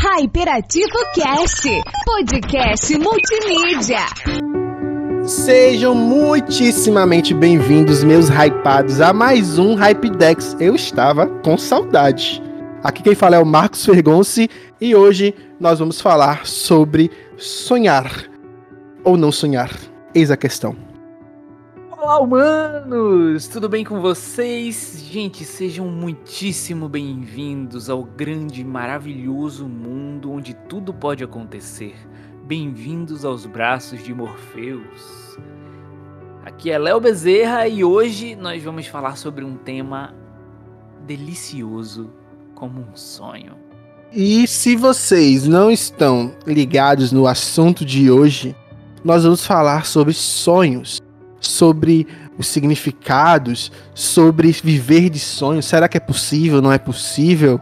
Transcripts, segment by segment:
Hyperativo Cast, podcast multimídia. Sejam muitíssimamente bem-vindos, meus hypados, a mais um Hypedex. Eu estava com saudade. Aqui quem fala é o Marcos Fergonci e hoje nós vamos falar sobre sonhar ou não sonhar. Eis a questão. Olá, humanos! Tudo bem com vocês? Gente, sejam muitíssimo bem-vindos ao grande maravilhoso mundo onde tudo pode acontecer. Bem-vindos aos braços de Morpheus. Aqui é Léo Bezerra e hoje nós vamos falar sobre um tema delicioso como um sonho. E se vocês não estão ligados no assunto de hoje, nós vamos falar sobre sonhos, sobre os significados, sobre viver de sonhos. Será que é possível? Não é possível?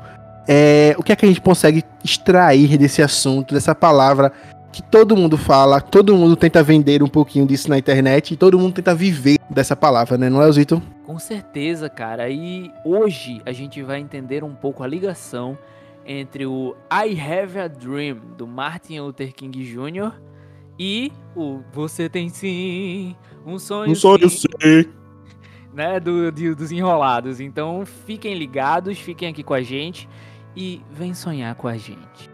É, o que é que a gente consegue extrair desse assunto, dessa palavra que todo mundo fala, todo mundo tenta vender um pouquinho disso na internet e todo mundo tenta viver dessa palavra, né? Não é, Zito? Com certeza, cara. E hoje a gente vai entender um pouco a ligação entre o I Have a Dream do Martin Luther King Jr. e o Você Tem Sim, um sonho, Um sonho sim, sim. né, do, de- dos enrolados. Então fiquem ligados, fiquem aqui com a gente e vem sonhar com a gente.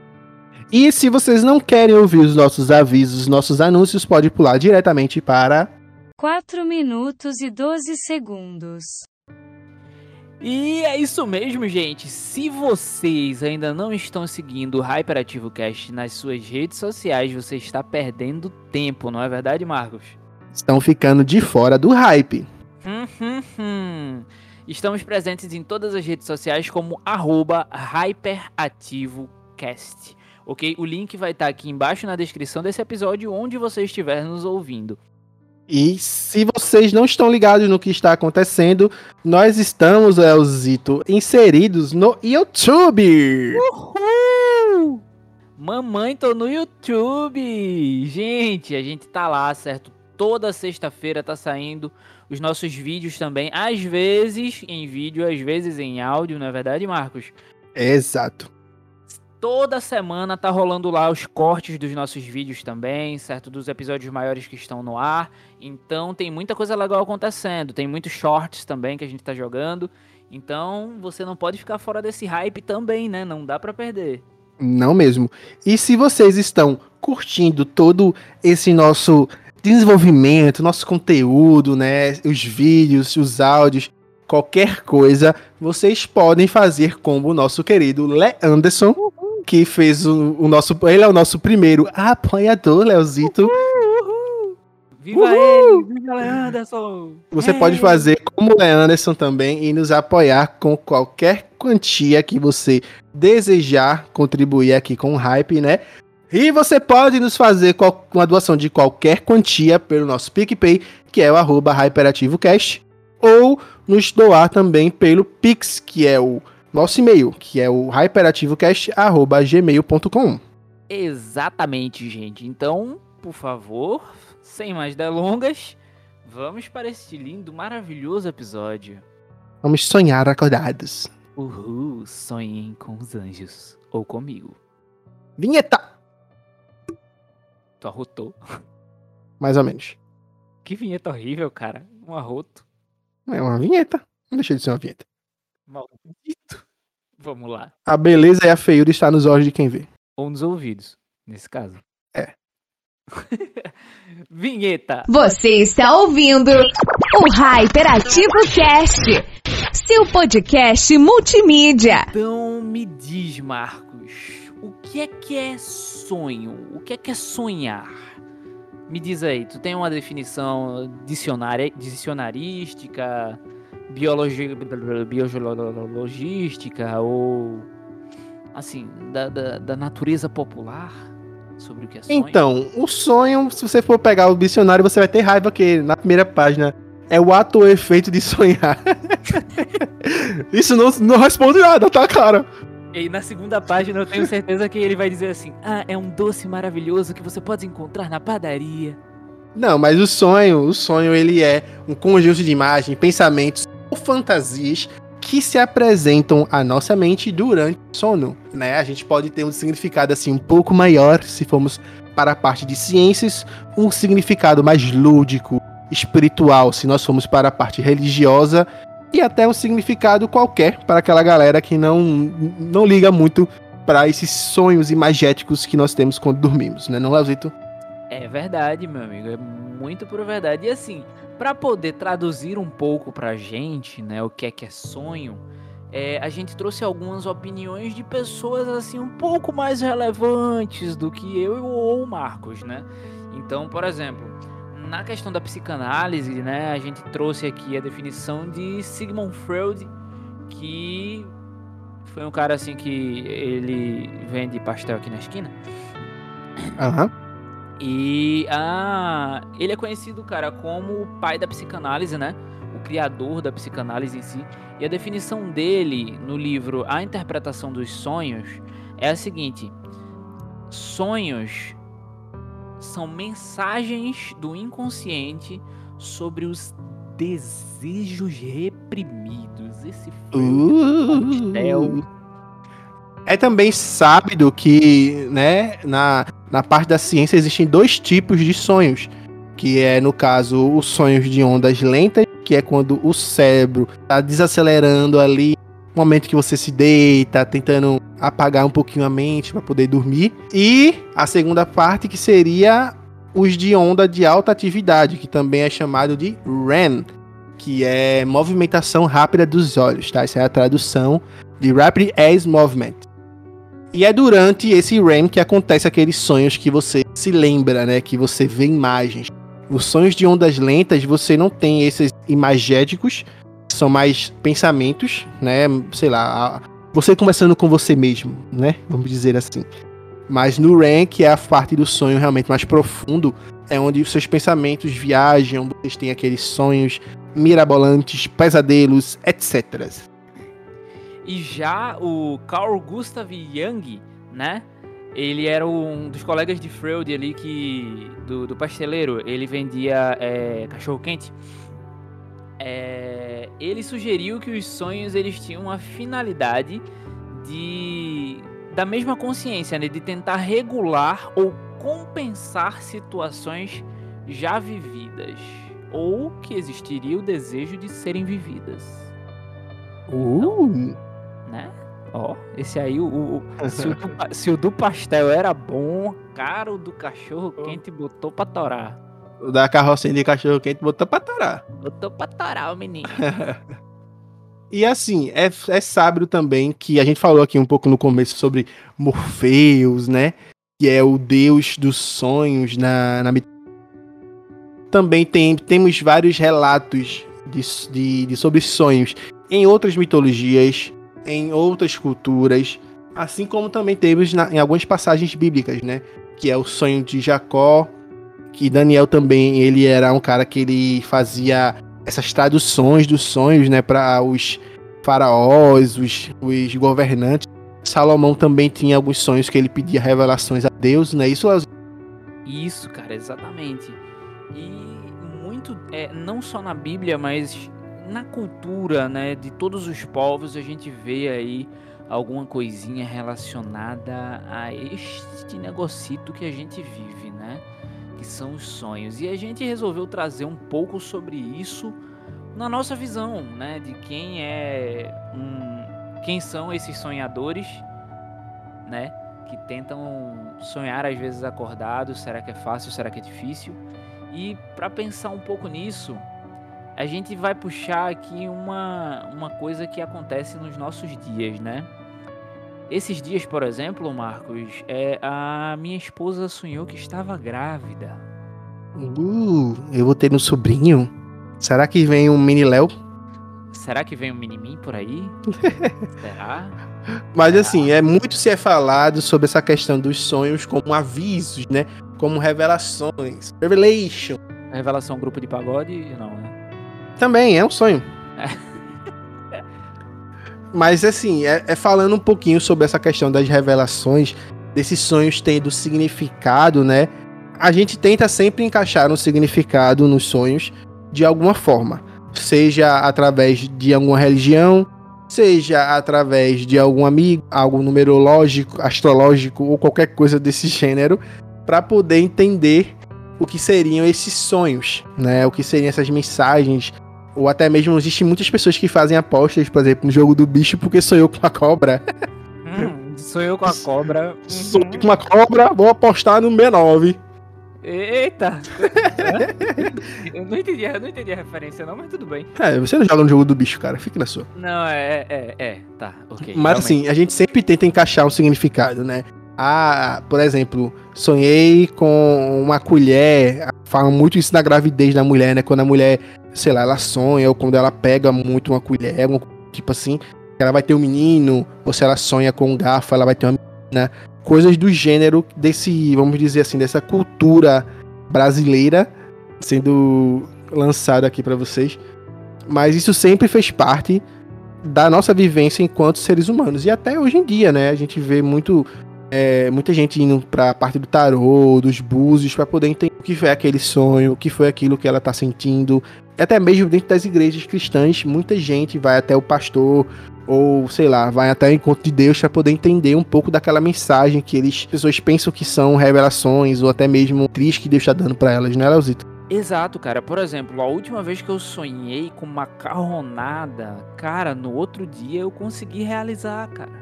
E se vocês não querem ouvir os nossos avisos, os nossos anúncios, pode pular diretamente para 4 minutos e 12 segundos. E é isso mesmo, gente. Se vocês ainda não estão seguindo o Hyperativo Cast nas suas redes sociais, você está perdendo tempo, não é verdade, Marcos? estão ficando de fora do hype. Hum, hum, hum. Estamos presentes em todas as redes sociais como arroba HyperativoCast. Ok? O link vai estar aqui embaixo na descrição desse episódio, onde você estiver nos ouvindo. E se vocês não estão ligados no que está acontecendo, nós estamos, Elzito, inseridos no YouTube. Uhul! Mamãe, tô no YouTube! Gente, a gente tá lá, certo? Toda sexta-feira tá saindo os nossos vídeos também. Às vezes em vídeo, às vezes em áudio, não é verdade, Marcos? Exato. Toda semana tá rolando lá os cortes dos nossos vídeos também, certo? Dos episódios maiores que estão no ar. Então tem muita coisa legal acontecendo. Tem muitos shorts também que a gente tá jogando. Então você não pode ficar fora desse hype também, né? Não dá pra perder. Não mesmo. E se vocês estão curtindo todo esse nosso desenvolvimento, nosso conteúdo, né, os vídeos, os áudios, qualquer coisa, vocês podem fazer como o nosso querido Le Anderson, que fez o, o nosso, ele é o nosso primeiro apoiador, Leozito. Viva ele! Viva Anderson! Você pode fazer como o Le Anderson também e nos apoiar com qualquer quantia que você desejar contribuir aqui com o hype, né? E você pode nos fazer uma doação de qualquer quantia pelo nosso PicPay, que é o arroba HyperativoCast, ou nos doar também pelo Pix, que é o nosso e-mail, que é o hyperativocast.gmail.com. Exatamente, gente. Então, por favor, sem mais delongas, vamos para este lindo, maravilhoso episódio. Vamos sonhar acordados. Uhul, sonhem com os anjos. Ou comigo. Vinheta! Tu arrotou. Mais ou menos. Que vinheta horrível, cara. Um arroto. É uma vinheta. Não deixa de ser uma vinheta. Maldito. Vamos lá. A beleza e a feiura está nos olhos de quem vê. Ou nos ouvidos, nesse caso. É. vinheta. Você está ouvindo o Hyperativo Cast, seu podcast multimídia. Então me diz, Marcos, o que é que é sonho? O que é que é sonhar? Me diz aí, tu tem uma definição dicionária, dicionarística, biologi, biologística ou assim, da, da, da natureza popular sobre o que é sonho? Então, o sonho, se você for pegar o dicionário, você vai ter raiva que na primeira página é o ato ou efeito de sonhar. Isso não, não responde nada, tá, cara? E na segunda página eu tenho certeza que ele vai dizer assim: Ah, é um doce maravilhoso que você pode encontrar na padaria. Não, mas o sonho, o sonho ele é um conjunto de imagens, pensamentos fantasias que se apresentam à nossa mente durante o sono, né? A gente pode ter um significado assim um pouco maior se formos para a parte de ciências, um significado mais lúdico, espiritual, se nós formos para a parte religiosa, e até um significado qualquer para aquela galera que não não liga muito para esses sonhos imagéticos que nós temos quando dormimos, né, não, Leozito? É verdade, meu amigo, é muito por verdade. E assim, para poder traduzir um pouco pra gente, né, o que é que é sonho, é, a gente trouxe algumas opiniões de pessoas assim um pouco mais relevantes do que eu ou o Marcos, né? Então, por exemplo, na questão da psicanálise, né, a gente trouxe aqui a definição de Sigmund Freud, que foi um cara assim que ele vende pastel aqui na esquina. Aham. Uhum. E ah, ele é conhecido, cara, como o pai da psicanálise, né? O criador da psicanálise em si. E a definição dele no livro A Interpretação dos Sonhos é a seguinte: sonhos são mensagens do inconsciente sobre os desejos reprimidos. Esse uh, é também sábio que, né, na, na parte da ciência existem dois tipos de sonhos, que é no caso os sonhos de ondas lentas, que é quando o cérebro está desacelerando ali, momento que você se deita, tentando apagar um pouquinho a mente para poder dormir, e a segunda parte que seria os de onda de alta atividade, que também é chamado de REM, que é movimentação rápida dos olhos, tá? Essa é a tradução de Rapid Eye Movement. E é durante esse REM que acontece aqueles sonhos que você se lembra, né? Que você vê imagens. Os sonhos de ondas lentas, você não tem esses imagéticos, são mais pensamentos, né? Sei lá, você conversando com você mesmo, né? Vamos dizer assim. Mas no REM, que é a parte do sonho realmente mais profundo, é onde os seus pensamentos viajam, vocês têm aqueles sonhos mirabolantes, pesadelos, etc. E já o Carl Gustav Jung, né? Ele era um dos colegas de Freud ali que do, do pasteleiro. Ele vendia é, cachorro quente. É, ele sugeriu que os sonhos eles tinham a finalidade de da mesma consciência, né, de tentar regular ou compensar situações já vividas ou que existiria o desejo de serem vividas. Uh. Então, né? Ó, esse aí, o, o se, o do, se, o do, pastel era bom, cara, o do cachorro quente botou pra torar. O da carrocinha de cachorro quente botou pra torar. Botou pra torar o menino. e assim, é, é sábio também que a gente falou aqui um pouco no começo sobre Morpheus, né? Que é o deus dos sonhos na, na também tem, temos vários relatos de, de, de sobre sonhos em outras mitologias, em outras culturas, assim como também temos na, em algumas passagens bíblicas, né? Que é o sonho de Jacó, que Daniel também ele era um cara que ele fazia essas traduções dos sonhos, né, para os faraós, os, os governantes. Salomão também tinha alguns sonhos que ele pedia revelações a Deus, né? Isso Isso, cara, exatamente. E muito, é, não só na Bíblia, mas na cultura, né, de todos os povos, a gente vê aí alguma coisinha relacionada a este negocito que a gente vive, né? Que são os sonhos. E a gente resolveu trazer um pouco sobre isso na nossa visão, né, de quem é um, quem são esses sonhadores, né, que tentam sonhar às vezes acordados, será que é fácil, será que é difícil? E para pensar um pouco nisso, a gente vai puxar aqui uma, uma coisa que acontece nos nossos dias, né? Esses dias, por exemplo, Marcos, é, a minha esposa sonhou que estava grávida. Uh, eu vou ter um sobrinho. Será que vem um mini Léo? Será que vem um mini mim por aí? Será? Mas assim, é muito se é falado sobre essa questão dos sonhos como avisos, né? Como revelações. Revelation. Revelação grupo de pagode, não, né? Também, é um sonho. Mas assim, é, é, falando um pouquinho sobre essa questão das revelações, desses sonhos tendo significado, né? A gente tenta sempre encaixar um significado nos sonhos de alguma forma. Seja através de alguma religião, seja através de algum amigo, algo numerológico, astrológico ou qualquer coisa desse gênero, para poder entender o que seriam esses sonhos, né? O que seriam essas mensagens, ou até mesmo existem muitas pessoas que fazem apostas, por exemplo, no jogo do bicho porque sonhou com a cobra. Hum, sonhou com a cobra. Sonhei com uma cobra, vou apostar no B9. Eita! eu, não entendi, eu não entendi a referência, não, mas tudo bem. É, você não joga no jogo do bicho, cara. Fique na sua. Não, é, é, é, tá, ok. Mas assim, a gente sempre tenta encaixar um significado, né? Ah, por exemplo, sonhei com uma colher. Falam muito isso da gravidez da mulher, né? Quando a mulher, sei lá, ela sonha, ou quando ela pega muito uma colher, tipo assim, ela vai ter um menino, ou se ela sonha com um garfo, ela vai ter uma menina coisas do gênero desse, vamos dizer assim, dessa cultura brasileira sendo lançado aqui para vocês. Mas isso sempre fez parte da nossa vivência enquanto seres humanos. E até hoje em dia, né? A gente vê muito é, muita gente indo para a parte do tarô, dos búzios, para poder entender o que foi aquele sonho, o que foi aquilo que ela está sentindo. Até mesmo dentro das igrejas cristãs, muita gente vai até o pastor ou sei lá, vai até o encontro de Deus para poder entender um pouco daquela mensagem que eles pessoas pensam que são revelações ou até mesmo tris que Deus está dando para elas, né, Leozito? Exato, cara. Por exemplo, a última vez que eu sonhei com macarronada, cara, no outro dia eu consegui realizar, cara.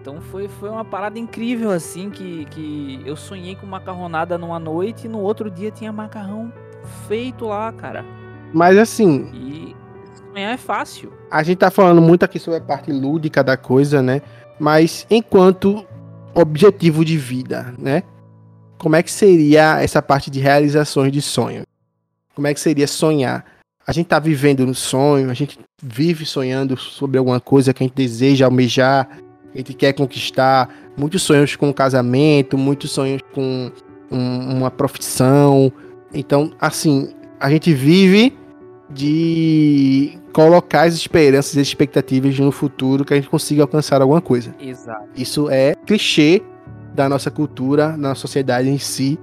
Então foi, foi uma parada incrível, assim, que, que eu sonhei com macarronada numa noite e no outro dia tinha macarrão feito lá, cara. Mas assim. E sonhar é fácil. A gente tá falando muito aqui sobre a parte lúdica da coisa, né? Mas enquanto objetivo de vida, né? Como é que seria essa parte de realizações de sonho? Como é que seria sonhar? A gente tá vivendo no sonho, a gente vive sonhando sobre alguma coisa que a gente deseja almejar, a gente quer conquistar. Muitos sonhos com casamento, muitos sonhos com um, uma profissão. Então, assim, a gente vive de colocar as esperanças e expectativas no futuro que a gente consiga alcançar alguma coisa. Exato. Isso é clichê da nossa cultura, na sociedade em si.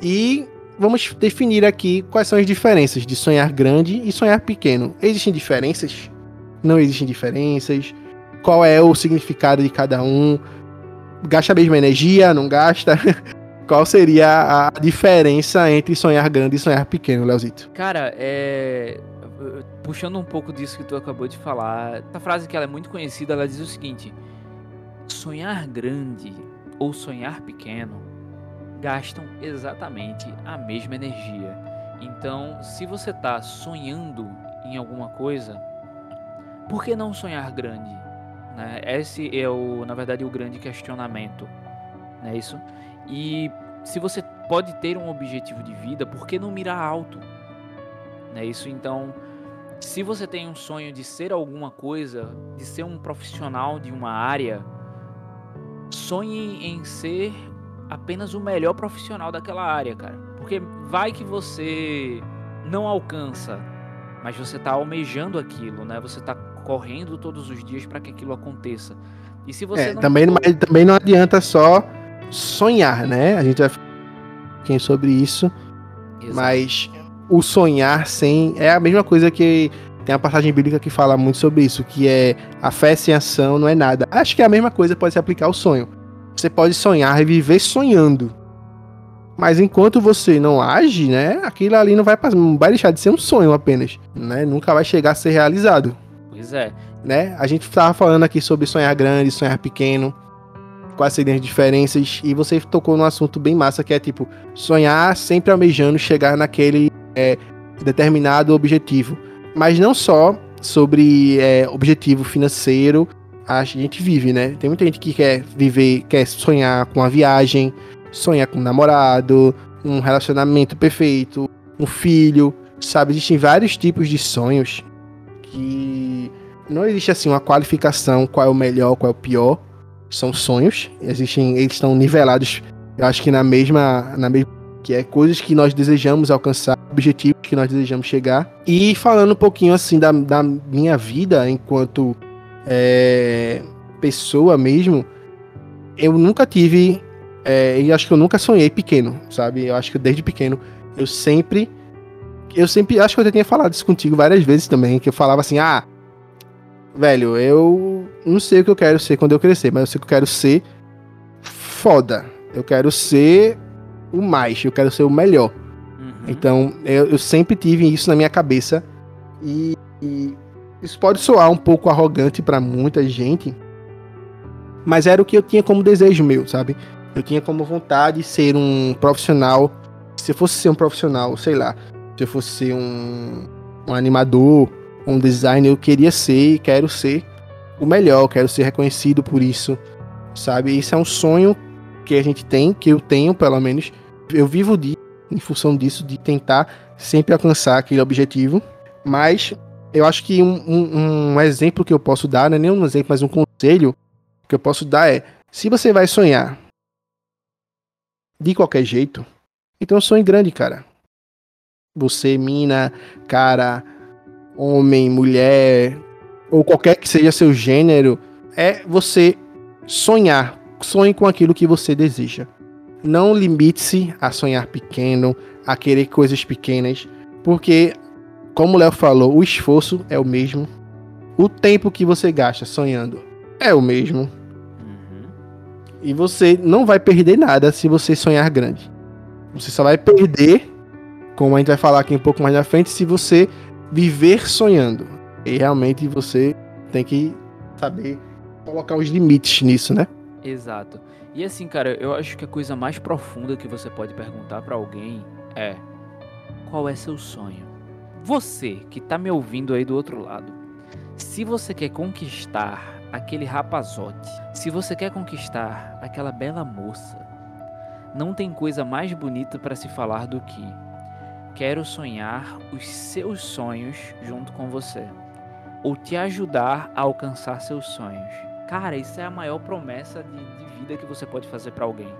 E vamos definir aqui quais são as diferenças de sonhar grande e sonhar pequeno. Existem diferenças? Não existem diferenças? Qual é o significado de cada um? Gasta a mesma energia? Não gasta? Qual seria a diferença entre sonhar grande e sonhar pequeno, Leozito? Cara, é. Puxando um pouco disso que tu acabou de falar, essa frase que ela é muito conhecida, ela diz o seguinte: sonhar grande ou sonhar pequeno gastam exatamente a mesma energia. Então, se você está sonhando em alguma coisa, por que não sonhar grande? Né? Esse é o, na verdade, o grande questionamento, não é isso? E se você pode ter um objetivo de vida, por que não mirar alto? Não é isso? Então, se você tem um sonho de ser alguma coisa, de ser um profissional de uma área, sonhe em ser apenas o melhor profissional daquela área, cara. Porque vai que você não alcança, mas você está almejando aquilo, né? Você está correndo todos os dias para que aquilo aconteça. E se você é, não também, for... também não adianta só sonhar, né? A gente vai falar sobre isso. Exato. Mas o sonhar sem. É a mesma coisa que. Tem a passagem bíblica que fala muito sobre isso, que é a fé sem ação não é nada. Acho que é a mesma coisa pode se aplicar ao sonho. Você pode sonhar e viver sonhando. Mas enquanto você não age, né, aquilo ali não vai, não vai deixar de ser um sonho apenas, né? Nunca vai chegar a ser realizado. Pois é. Né? A gente estava falando aqui sobre sonhar grande, sonhar pequeno quais seriam as diferenças, e você tocou num assunto bem massa que é tipo sonhar sempre almejando chegar naquele é, determinado objetivo, mas não só sobre é, objetivo financeiro a gente vive, né? Tem muita gente que quer viver, quer sonhar com uma viagem, sonhar com um namorado, um relacionamento perfeito, um filho, sabe? Existem vários tipos de sonhos que não existe assim uma qualificação qual é o melhor, qual é o pior são sonhos, existem, eles estão nivelados, eu acho que na mesma, na mesma que é coisas que nós desejamos alcançar, objetivos que nós desejamos chegar. E falando um pouquinho assim da, da minha vida enquanto é, pessoa mesmo, eu nunca tive, é, acho que eu nunca sonhei pequeno, sabe? Eu acho que desde pequeno eu sempre, eu sempre, acho que eu já tinha falado isso contigo várias vezes também, que eu falava assim, ah, velho, eu não sei o que eu quero ser quando eu crescer, mas eu sei que eu quero ser foda. Eu quero ser o mais, eu quero ser o melhor. Uhum. Então, eu, eu sempre tive isso na minha cabeça. E, e isso pode soar um pouco arrogante pra muita gente, mas era o que eu tinha como desejo meu, sabe? Eu tinha como vontade de ser um profissional. Se eu fosse ser um profissional, sei lá, se eu fosse ser um, um animador, um designer, eu queria ser e quero ser o melhor, quero ser reconhecido por isso, sabe? Isso é um sonho que a gente tem, que eu tenho pelo menos. Eu vivo de, em função disso, de tentar sempre alcançar aquele objetivo. Mas eu acho que um, um, um exemplo que eu posso dar, não é nem um exemplo, mas um conselho que eu posso dar é: se você vai sonhar de qualquer jeito, então sonhe grande, cara. Você, mina, cara, homem, mulher, ou qualquer que seja seu gênero, é você sonhar. Sonhe com aquilo que você deseja. Não limite-se a sonhar pequeno, a querer coisas pequenas, porque, como o Léo falou, o esforço é o mesmo. O tempo que você gasta sonhando é o mesmo. Uhum. E você não vai perder nada se você sonhar grande. Você só vai perder, como a gente vai falar aqui um pouco mais na frente, se você viver sonhando. E realmente você tem que saber colocar os limites nisso, né? Exato. E assim, cara, eu acho que a coisa mais profunda que você pode perguntar pra alguém é: qual é seu sonho? Você que tá me ouvindo aí do outro lado, se você quer conquistar aquele rapazote, se você quer conquistar aquela bela moça, não tem coisa mais bonita para se falar do que quero sonhar os seus sonhos junto com você ou te ajudar a alcançar seus sonhos. Cara, isso é a maior promessa de, de vida que você pode fazer para alguém.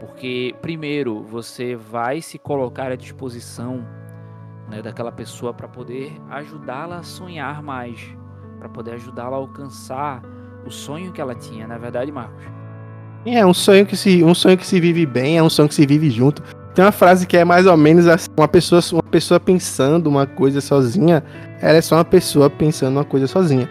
Porque, primeiro, você vai se colocar à disposição né, daquela pessoa para poder ajudá-la a sonhar mais, para poder ajudá-la a alcançar o sonho que ela tinha, na verdade, Marcos. É um sonho que se um sonho que se vive bem, é um sonho que se vive junto. Tem uma frase que é mais ou menos assim, uma pessoa uma pessoa pensando uma coisa sozinha, ela é só uma pessoa pensando uma coisa sozinha.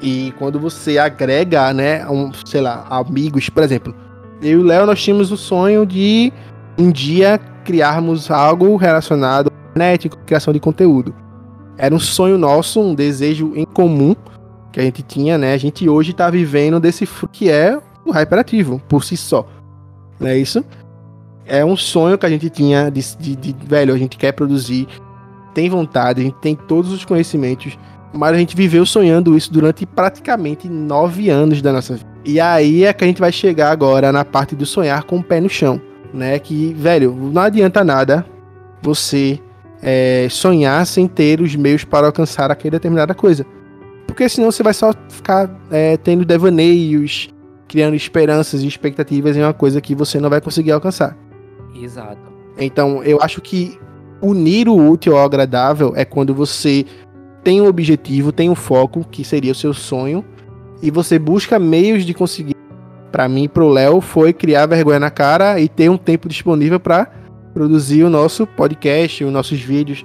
E quando você agrega, né, um, sei lá, amigos, por exemplo, eu e o Léo nós tínhamos o sonho de um dia criarmos algo relacionado à internet, criação de conteúdo. Era um sonho nosso, um desejo em comum que a gente tinha, né? A gente hoje tá vivendo desse que é o hyperativo, por si só. Não é isso? É um sonho que a gente tinha de, de, de, velho, a gente quer produzir, tem vontade, a gente tem todos os conhecimentos, mas a gente viveu sonhando isso durante praticamente nove anos da nossa vida. E aí é que a gente vai chegar agora na parte do sonhar com o pé no chão, né? Que, velho, não adianta nada você é, sonhar sem ter os meios para alcançar aquela determinada coisa. Porque senão você vai só ficar é, tendo devaneios, criando esperanças e expectativas em uma coisa que você não vai conseguir alcançar. Exato. Então, eu acho que unir o útil ao agradável é quando você tem um objetivo, tem um foco, que seria o seu sonho, e você busca meios de conseguir. Para mim, pro Léo, foi criar vergonha na cara e ter um tempo disponível para produzir o nosso podcast, os nossos vídeos.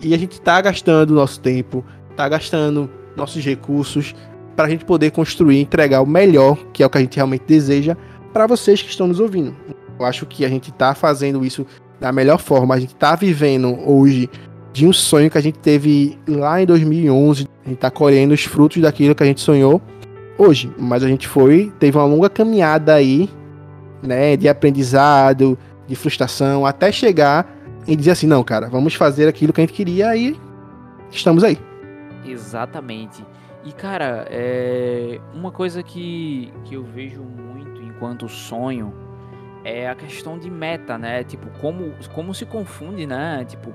E a gente tá gastando nosso tempo, tá gastando nossos recursos para a gente poder construir, entregar o melhor, que é o que a gente realmente deseja, para vocês que estão nos ouvindo. Eu acho que a gente tá fazendo isso da melhor forma. A gente tá vivendo hoje de um sonho que a gente teve lá em 2011. A gente tá colhendo os frutos daquilo que a gente sonhou hoje. Mas a gente foi, teve uma longa caminhada aí, né, de aprendizado, de frustração, até chegar e dizer assim: não, cara, vamos fazer aquilo que a gente queria e estamos aí. Exatamente. E cara, é uma coisa que, que eu vejo muito enquanto sonho é a questão de meta, né? Tipo, como, como se confunde, né? Tipo,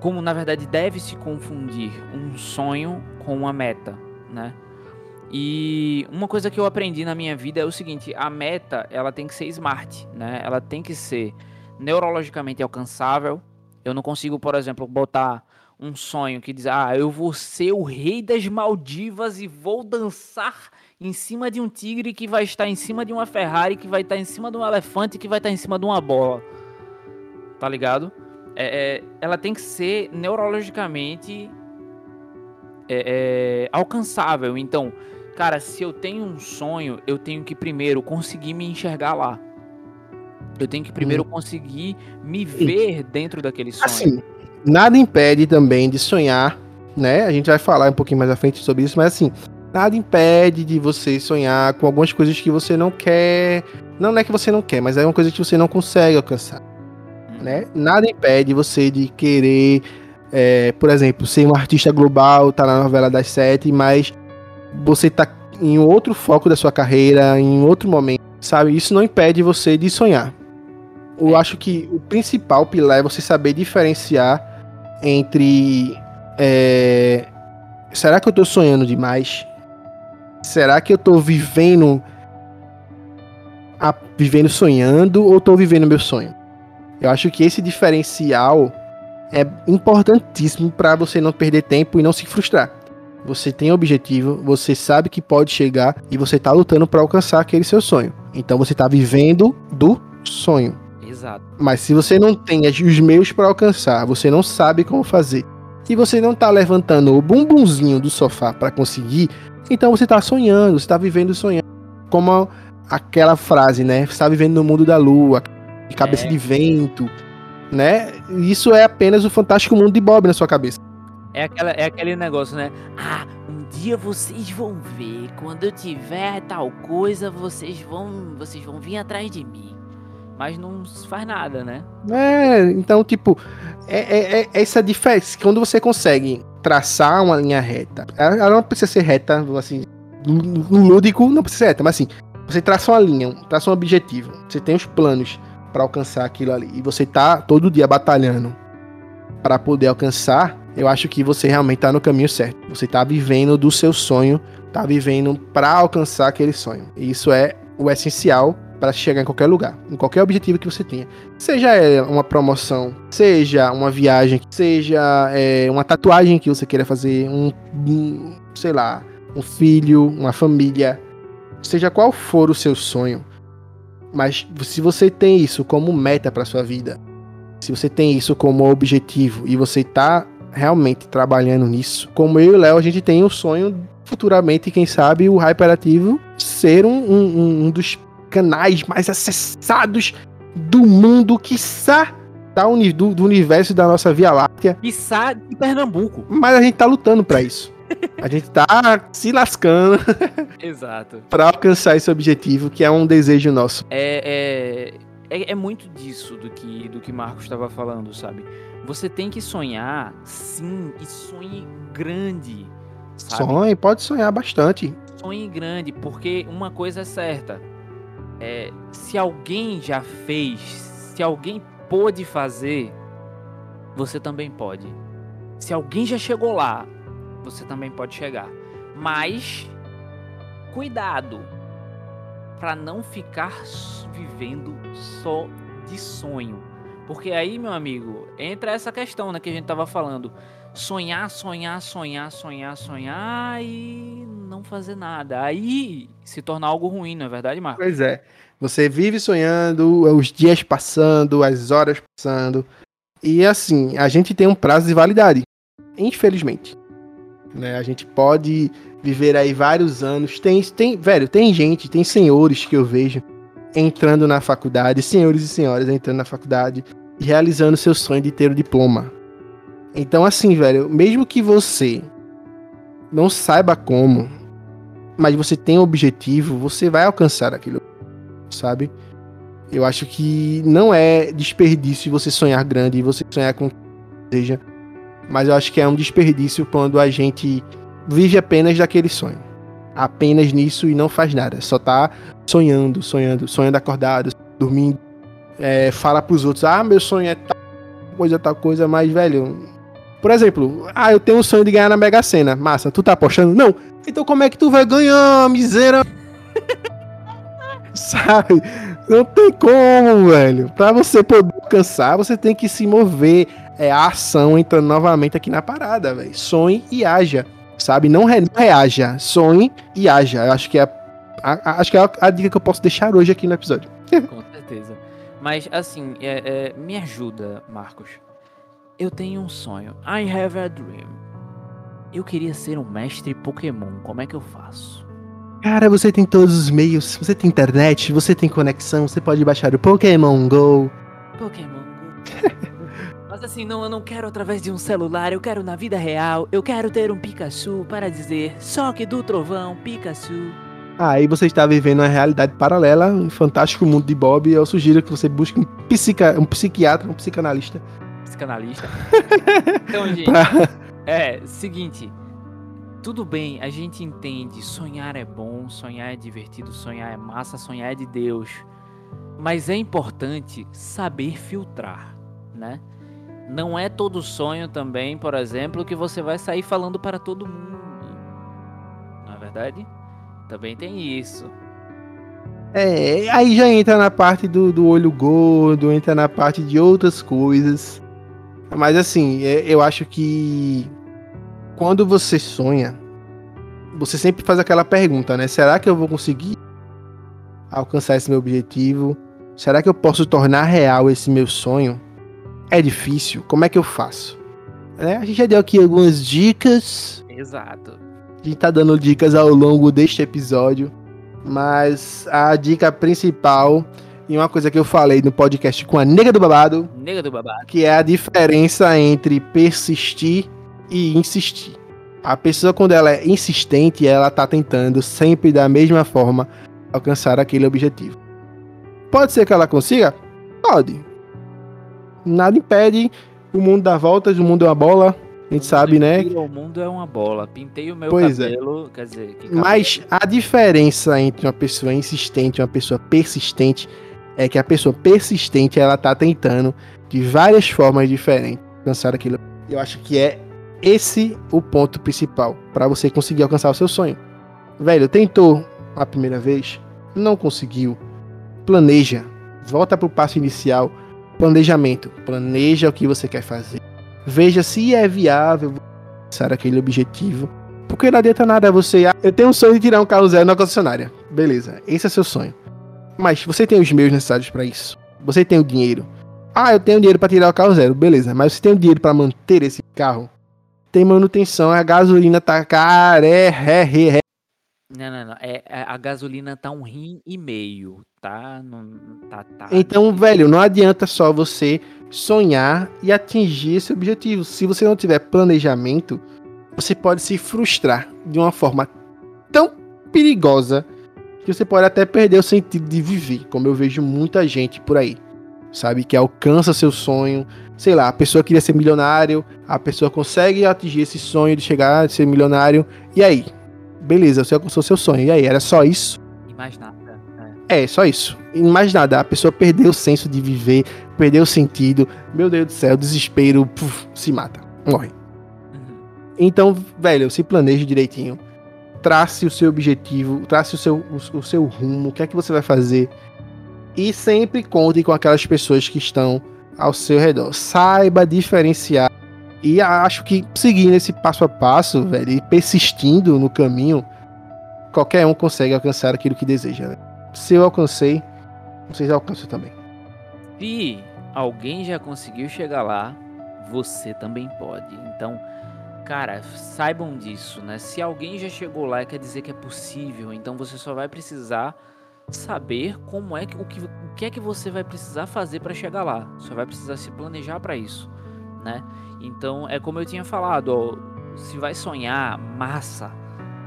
como na verdade deve se confundir um sonho com uma meta, né? E uma coisa que eu aprendi na minha vida é o seguinte: a meta ela tem que ser smart, né? Ela tem que ser neurologicamente alcançável. Eu não consigo, por exemplo, botar um sonho que diz: ah, eu vou ser o rei das Maldivas e vou dançar em cima de um tigre que vai estar em cima de uma Ferrari, que vai estar em cima de um elefante, que vai estar em cima de uma bola. Tá ligado? É, é, ela tem que ser neurologicamente é, é, alcançável. Então, cara, se eu tenho um sonho, eu tenho que primeiro conseguir me enxergar lá. Eu tenho que primeiro hum. conseguir me ver dentro daquele sonho. Assim, nada impede também de sonhar, né? A gente vai falar um pouquinho mais à frente sobre isso, mas assim, nada impede de você sonhar com algumas coisas que você não quer. Não é que você não quer, mas é uma coisa que você não consegue alcançar. Hum. Né? Nada impede você de querer, é, por exemplo, ser um artista global, tá na novela das sete, mas você tá em outro foco da sua carreira, em outro momento, sabe? Isso não impede você de sonhar eu acho que o principal pilar é você saber diferenciar entre. É, será que eu tô sonhando demais? Será que eu tô vivendo. A, vivendo sonhando ou tô vivendo meu sonho? Eu acho que esse diferencial é importantíssimo para você não perder tempo e não se frustrar. Você tem objetivo, você sabe que pode chegar e você tá lutando para alcançar aquele seu sonho. Então você tá vivendo do sonho. Exato. Mas se você não tem os meios para alcançar, você não sabe como fazer, e você não tá levantando o bumbumzinho do sofá para conseguir, então você tá sonhando, você tá vivendo sonhando. Como aquela frase, né? Você tá vivendo no mundo da lua, de cabeça é. de vento, né? Isso é apenas o fantástico mundo de Bob na sua cabeça. É, aquela, é aquele negócio, né? Ah, um dia vocês vão ver. Quando eu tiver tal coisa, vocês vão, vocês vão vir atrás de mim mas não faz nada, né? É, então, tipo, é, é, é essa diferença. Quando você consegue traçar uma linha reta, ela não precisa ser reta, assim, no lúdico não precisa ser reta, mas assim, você traça uma linha, traça um objetivo, você tem os planos para alcançar aquilo ali, e você tá todo dia batalhando para poder alcançar, eu acho que você realmente tá no caminho certo. Você tá vivendo do seu sonho, tá vivendo para alcançar aquele sonho. E isso é o essencial para chegar em qualquer lugar, em qualquer objetivo que você tenha. Seja é, uma promoção, seja uma viagem, seja é, uma tatuagem que você queira fazer, um, um, sei lá, um filho, uma família, seja qual for o seu sonho. Mas se você tem isso como meta para sua vida, se você tem isso como objetivo e você está realmente trabalhando nisso, como eu e o Léo, a gente tem o sonho futuramente, quem sabe, o Hyperativo ser um, um, um dos canais mais acessados do mundo, quiçá tá, do, do universo da nossa Via Láctea. Quiçá de Pernambuco. Mas a gente tá lutando para isso. A gente tá se lascando. Exato. para alcançar esse objetivo, que é um desejo nosso. É, é, é, é muito disso do que, do que Marcos estava falando, sabe? Você tem que sonhar, sim, e sonhe grande. Sabe? Sonhe, pode sonhar bastante. Sonhe grande, porque uma coisa é certa é, se alguém já fez, se alguém pôde fazer, você também pode. Se alguém já chegou lá, você também pode chegar. Mas cuidado para não ficar vivendo só de sonho. Porque aí, meu amigo, entra essa questão né, que a gente tava falando. Sonhar, sonhar, sonhar, sonhar, sonhar e não fazer nada. Aí se torna algo ruim, não é verdade, Marcos? Pois é. Você vive sonhando, os dias passando, as horas passando. E assim, a gente tem um prazo de validade. Infelizmente. Né? A gente pode viver aí vários anos. Tem, tem, velho, tem gente, tem senhores que eu vejo entrando na faculdade, senhores e senhoras entrando na faculdade realizando seu sonho de ter o diploma. Então, assim, velho, mesmo que você não saiba como, mas você tem um objetivo, você vai alcançar aquilo, sabe? Eu acho que não é desperdício você sonhar grande e você sonhar com o que seja, mas eu acho que é um desperdício quando a gente vive apenas daquele sonho. Apenas nisso e não faz nada. Só tá sonhando, sonhando, sonhando acordado, dormindo. É, fala pros outros, ah, meu sonho é tal coisa, tal coisa, mas, velho, por exemplo, ah, eu tenho um sonho de ganhar na Mega Sena. Massa, tu tá apostando? Não. Então como é que tu vai ganhar, miséria? Sabe? Não tem como, velho. Pra você poder alcançar, você tem que se mover. É a ação entrando novamente aqui na parada, velho. Sonhe e haja. Sabe? Não, re, reaja. Sonhe e haja. Eu acho que é a, a, acho que é a, a, dica que eu posso deixar hoje aqui no episódio. Com certeza. Mas, assim, é, é, me ajuda, Marcos eu tenho um sonho. I have a dream. eu queria ser um mestre Pokémon, como é que eu faço? Cara, você tem todos os meios, você tem internet, você tem conexão, você pode baixar o Pokémon Go. Pokémon Go. Mas assim, não, eu não quero através de um celular, eu quero na vida real, eu quero ter um Pikachu para dizer Soque do Trovão, Pikachu. Aí você está vivendo uma realidade paralela, um fantástico mundo de Bob, e eu sugiro que você busque um, psica, um psiquiatra, um psicanalista. Psicanalista. então, gente, é, seguinte. Tudo bem, a gente entende, sonhar é bom, sonhar é divertido, sonhar é massa, sonhar é de Deus. Mas é importante saber filtrar, né? Não é todo sonho também, por exemplo, que você vai sair falando para todo mundo. Não é verdade? Também tem isso. É, aí já entra na parte do, do olho gordo, entra na parte de outras coisas. Mas assim, é- eu acho que quando você sonha, você sempre faz aquela pergunta, né? Será que eu vou conseguir alcançar esse meu objetivo? Será que eu posso tornar real esse meu sonho? É difícil? Como é que eu faço? É, a gente já deu aqui algumas dicas. Exato. A gente tá dando dicas ao longo deste episódio. Mas a dica principal, e uma coisa que eu falei no podcast com a nega do babado, Nega do babado. que é a diferença entre persistir e insistir. A pessoa, quando ela é insistente, ela tá tentando sempre da mesma forma alcançar aquele objetivo. Pode ser que ela consiga? Pode. Nada impede. O mundo dá voltas, o mundo é uma bola. A gente sabe, né? O mundo é uma bola. Pintei o meu Pois é. cabelo, quer dizer, que cabelo? Mas a diferença entre uma pessoa insistente e uma pessoa persistente é que a pessoa persistente ela tá tentando de várias formas diferentes alcançar aquilo. Eu acho que é esse o ponto principal para você conseguir alcançar o seu sonho. Velho, tentou a primeira vez, não conseguiu. Planeja, volta pro passo inicial, planejamento. Planeja o que você quer fazer. Veja se é viável alcançar aquele objetivo. Porque não adianta nada você. ah, Eu tenho um sonho de tirar um carro zero na concessionária. Beleza, esse é seu sonho. Mas você tem os meios necessários para isso. Você tem o dinheiro. Ah, eu tenho dinheiro para tirar o carro zero. Beleza, mas você tem o dinheiro para manter esse carro? Tem manutenção, a gasolina tá cara, é, é, é, é. Não, não, não. É, é- a gasolina tá um rim e meio, tá? Não, tá, tá. Então, velho, não adianta só você sonhar e atingir esse objetivo. Se você não tiver planejamento, você pode se frustrar de uma forma tão perigosa que você pode até perder o sentido de viver, como eu vejo muita gente por aí, sabe? Que alcança seu sonho, sei lá, a pessoa queria ser milionário, a pessoa consegue atingir esse sonho de chegar a ser milionário, e aí? Beleza, você alcançou seu sonho, e aí? Era só isso? E mais nada. é. É, só isso. E mais nada, a pessoa perdeu o senso de viver, perdeu o sentido. Meu Deus do céu, desespero, puf, se mata, morre. Uhum. Então, velho, se planeje direitinho. Trace o seu objetivo, trace o seu, o, o seu rumo, o que é que você vai fazer. E sempre conte com aquelas pessoas que estão ao seu redor. Saiba diferenciar. E acho que seguindo esse passo a passo, velho, e persistindo no caminho, qualquer um consegue alcançar aquilo que deseja. Né? Se eu alcancei, vocês alcançam também. Se alguém já conseguiu chegar lá, você também pode. Então, cara, saibam disso, né? Se alguém já chegou lá, quer dizer que é possível. Então você só vai precisar saber como é que o que, o que é que você vai precisar fazer para chegar lá. Só vai precisar se planejar para isso, né? Então, é como eu tinha falado, ó, se vai sonhar, massa.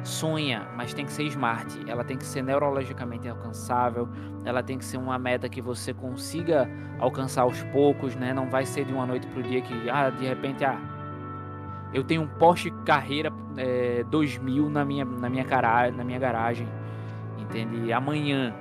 Sonha, mas tem que ser smart. Ela tem que ser neurologicamente alcançável. Ela tem que ser uma meta que você consiga alcançar aos poucos, né? Não vai ser de uma noite pro dia que, ah, de repente, ah, eu tenho um Porsche Carreira é, 2000 na minha, na, minha cara, na minha garagem, entende? Amanhã.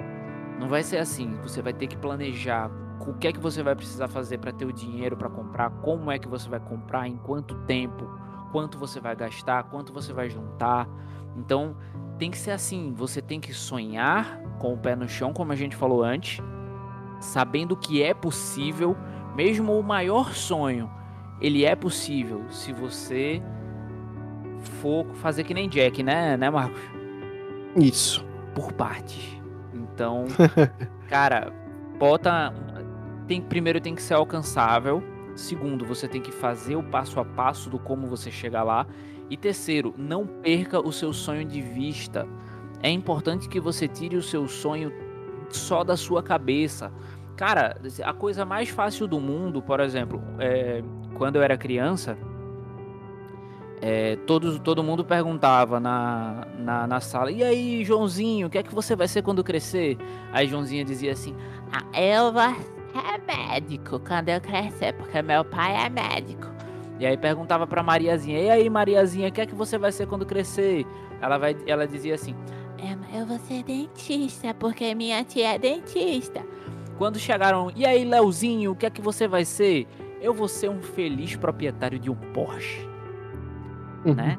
Não vai ser assim. Você vai ter que planejar o que é que você vai precisar fazer para ter o dinheiro para comprar, como é que você vai comprar, em quanto tempo, quanto você vai gastar, quanto você vai juntar. Então, tem que ser assim, você tem que sonhar com o pé no chão, como a gente falou antes, sabendo que é possível, mesmo o maior sonho, ele é possível se você for fazer que nem Jack, né, né, Marcos? Isso. Por partes. Então, cara, bota tem primeiro tem que ser alcançável. Segundo, você tem que fazer o passo a passo do como você chegar lá. E terceiro, não perca o seu sonho de vista. É importante que você tire o seu sonho só da sua cabeça. Cara, a coisa mais fácil do mundo, por exemplo, é, quando eu era criança, é, todos, todo mundo perguntava na, na, na, sala: E aí, Joãozinho, o que é que você vai ser quando crescer? Aí Joãozinho dizia assim: ah, Eu vou ser médico quando eu crescer, porque meu pai é médico. E aí perguntava pra Mariazinha: E aí, Mariazinha, o que é que você vai ser quando crescer? Ela, vai, ela dizia assim: Eu vou ser dentista, porque minha tia é dentista. Quando chegaram: E aí, Leozinho, o que é que você vai ser? Eu vou ser um feliz proprietário de um Porsche uhum. né?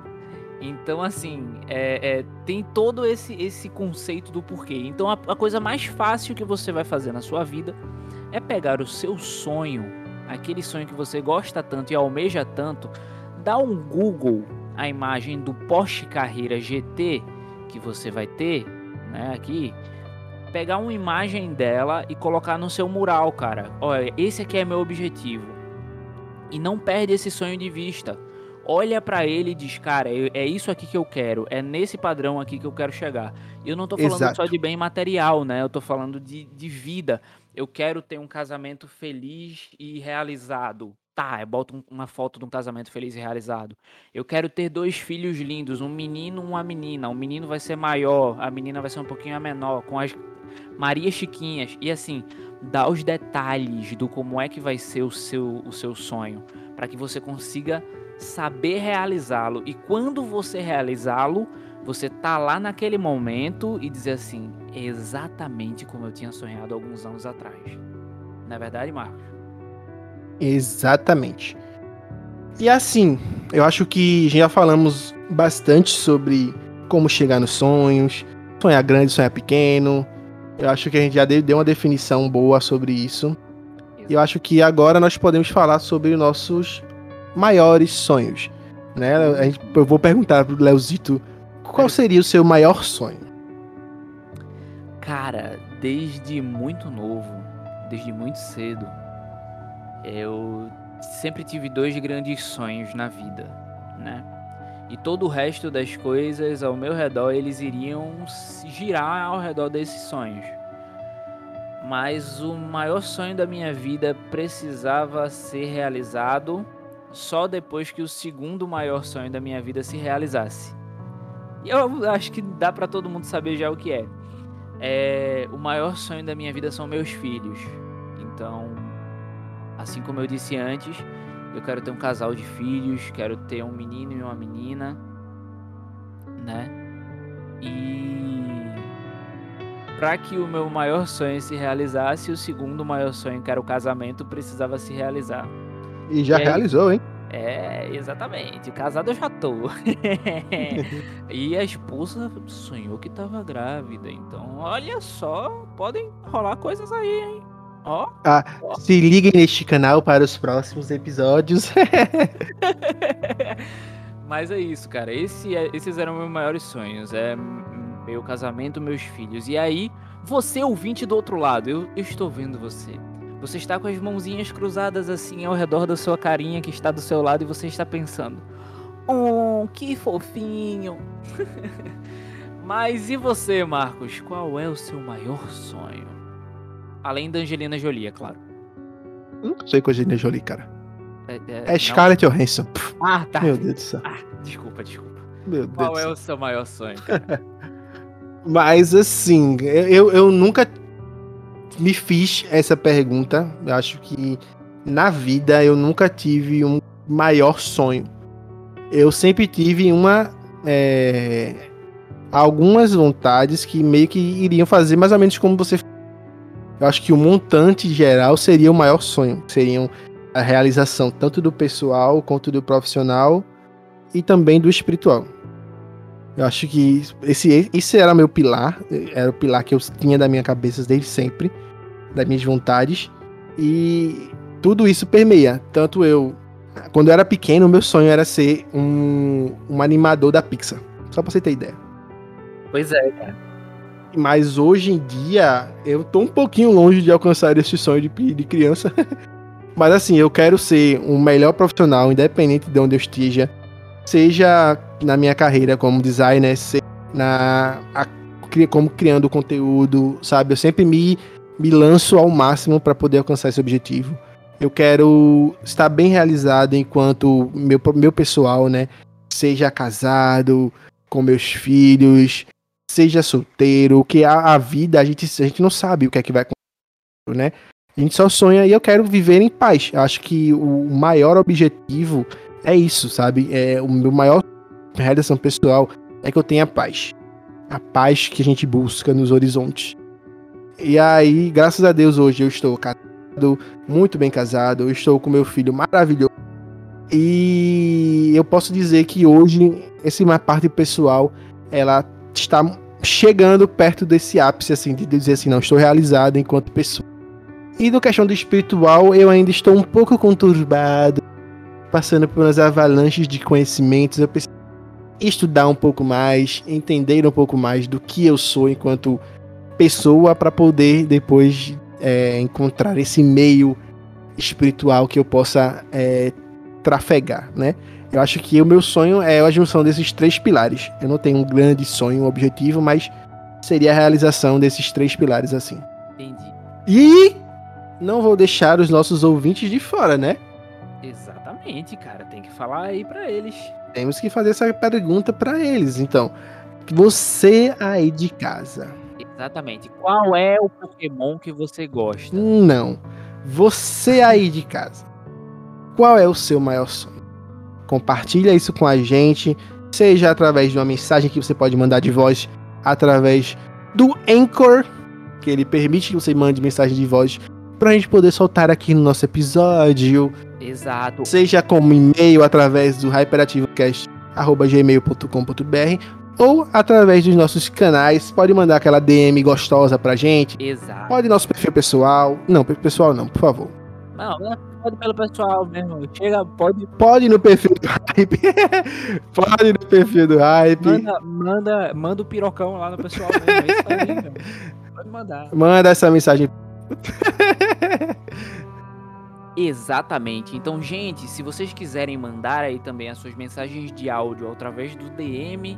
Então, assim, é, é, tem todo esse, esse conceito do porquê. Então, a, a coisa mais fácil que você vai fazer na sua vida é pegar o seu sonho, aquele sonho que você gosta tanto e almeja tanto, dar um Google a imagem do Porsche Carreira GT que você vai ter, né, aqui, pegar uma imagem dela e colocar no seu mural, cara. Olha, esse aqui é meu objetivo. E não perde esse sonho de vista olha para ele e diz, cara, é isso aqui que eu quero, é nesse padrão aqui que eu quero chegar. E eu não tô falando Exato. só de bem material, né? Eu tô falando de, de vida. Eu quero ter um casamento feliz e realizado. Tá, eu boto uma foto de um casamento feliz e realizado. Eu quero ter dois filhos lindos, um menino e uma menina. O menino vai ser maior, a menina vai ser um pouquinho menor, com as Maria Chiquinhas. E assim, dá os detalhes do como é que vai ser o seu, o seu sonho, para que você consiga saber realizá-lo. E quando você realizá-lo, você tá lá naquele momento e dizer assim, exatamente como eu tinha sonhado alguns anos atrás. Não é verdade, Marcos? Exatamente. E assim, eu acho que já falamos bastante sobre como chegar nos sonhos, sonhar grande, sonhar pequeno. Eu acho que a gente já deu uma definição boa sobre isso. E eu acho que agora nós podemos falar sobre nossos maiores sonhos. Né? Eu vou perguntar pro Leozito qual seria o seu maior sonho? Cara, desde muito novo, desde muito cedo, eu sempre tive dois grandes sonhos na vida, né? E todo o resto das coisas ao meu redor, eles iriam girar ao redor desses sonhos. Mas o maior sonho da minha vida precisava ser realizado só depois que o segundo maior sonho da minha vida se realizasse. E eu acho que dá para todo mundo saber já o que é. é. O maior sonho da minha vida são meus filhos. Então, assim como eu disse antes, eu quero ter um casal de filhos, quero ter um menino e uma menina, né? E para que o meu maior sonho se realizasse, o segundo maior sonho, que era o casamento, precisava se realizar. E já e realizou, aí, hein? É, exatamente. Casado eu já tô. e a esposa sonhou que tava grávida. Então, olha só, podem rolar coisas aí, hein? Ó. Ah, se liguem neste canal para os próximos episódios. Mas é isso, cara. Esse é, esses eram meus maiores sonhos. É meu casamento, meus filhos. E aí, você ouvinte do outro lado, eu, eu estou vendo você. Você está com as mãozinhas cruzadas assim ao redor da sua carinha que está do seu lado e você está pensando: Oh, que fofinho! Mas e você, Marcos? Qual é o seu maior sonho? Além da Angelina Jolie, é claro. Não sei com a Angelina Jolie, cara. É, é, é Scarlett Johansson. Ah, tá. Meu Deus do céu. Ah, desculpa, desculpa. Meu Qual Deus é o seu maior sonho, cara? Mas assim, eu, eu nunca me fiz essa pergunta. Eu acho que na vida eu nunca tive um maior sonho. Eu sempre tive uma. É, algumas vontades que meio que iriam fazer mais ou menos como você. Eu acho que o montante geral seria o maior sonho. Seriam a realização tanto do pessoal quanto do profissional e também do espiritual. Eu acho que esse, esse era meu pilar, era o pilar que eu tinha da minha cabeça desde sempre, das minhas vontades, e tudo isso permeia. Tanto eu, quando eu era pequeno, meu sonho era ser um, um animador da Pixar. Só pra você ter ideia. Pois é, cara. Mas hoje em dia, eu tô um pouquinho longe de alcançar esse sonho de, de criança. Mas assim, eu quero ser um melhor profissional, independente de onde eu esteja seja na minha carreira como designer, seja na, a, como criando conteúdo, sabe? Eu sempre me, me lanço ao máximo para poder alcançar esse objetivo. Eu quero estar bem realizado enquanto meu, meu pessoal, né? Seja casado, com meus filhos, seja solteiro, que a, a vida a gente, a gente não sabe o que é que vai acontecer, né? A gente só sonha e eu quero viver em paz. Acho que o maior objetivo é isso, sabe? É o meu maior realização pessoal é que eu tenha paz. A paz que a gente busca nos horizontes. E aí, graças a Deus, hoje eu estou casado, muito bem casado, eu estou com meu filho maravilhoso. E eu posso dizer que hoje, essa minha parte pessoal, ela está chegando perto desse ápice, assim, de dizer assim, não, estou realizado enquanto pessoa. E no questão do espiritual, eu ainda estou um pouco conturbado, passando por umas avalanches de conhecimentos. Eu preciso estudar um pouco mais, entender um pouco mais do que eu sou enquanto pessoa, para poder depois é, encontrar esse meio espiritual que eu possa é, trafegar, né? Eu acho que o meu sonho é a junção desses três pilares. Eu não tenho um grande sonho, um objetivo, mas seria a realização desses três pilares assim. Entendi. E não vou deixar os nossos ouvintes de fora, né? Exatamente, cara. Tem que falar aí para eles. Temos que fazer essa pergunta para eles. Então, você aí de casa. Exatamente. Qual é o Pokémon que você gosta? Não. Você aí de casa. Qual é o seu maior sonho? Compartilha isso com a gente, seja através de uma mensagem que você pode mandar de voz através do Anchor, que ele permite que você mande mensagem de voz pra gente poder soltar aqui no nosso episódio. Exato. Seja como e-mail através do hyperativocast.gmail.com.br ou através dos nossos canais. Pode mandar aquela DM gostosa pra gente. Exato. Pode no nosso perfil pessoal. Não, perfil pessoal não, por favor. Não, pode pelo pessoal mesmo. Chega, pode. Pode no perfil do hype. pode no perfil do hype. Manda, manda, manda o pirocão lá no pessoal mesmo. É isso aí, meu. Pode mandar. Manda essa mensagem Exatamente. Então, gente, se vocês quiserem mandar aí também as suas mensagens de áudio através do DM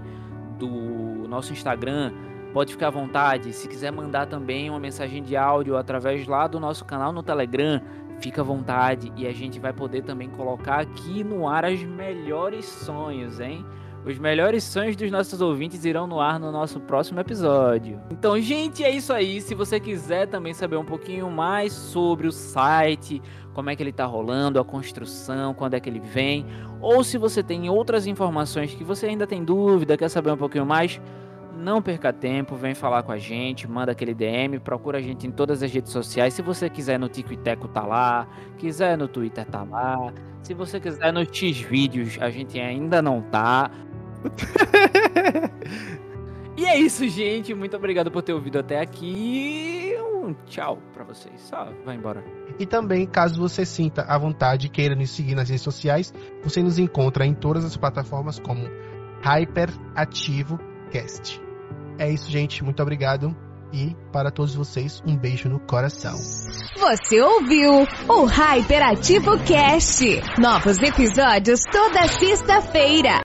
do nosso Instagram, pode ficar à vontade. Se quiser mandar também uma mensagem de áudio através lá do nosso canal no Telegram, fica à vontade e a gente vai poder também colocar aqui no ar as melhores sonhos, hein? Os melhores sonhos dos nossos ouvintes irão no ar no nosso próximo episódio. Então, gente, é isso aí. Se você quiser também saber um pouquinho mais sobre o site, como é que ele está rolando, a construção, quando é que ele vem, ou se você tem outras informações que você ainda tem dúvida, quer saber um pouquinho mais, não perca tempo, vem falar com a gente, manda aquele DM, procura a gente em todas as redes sociais. Se você quiser no Tico e Teco tá lá, quiser no Twitter tá lá. Se você quiser no X vídeos, a gente ainda não tá. e é isso, gente. Muito obrigado por ter ouvido até aqui. Um tchau pra vocês. Só vai embora. E também, caso você sinta a vontade e queira nos seguir nas redes sociais, você nos encontra em todas as plataformas como Hyperativo Cast. É isso, gente. Muito obrigado. E para todos vocês, um beijo no coração. Você ouviu o Hyperativo Cast. Novos episódios toda sexta-feira.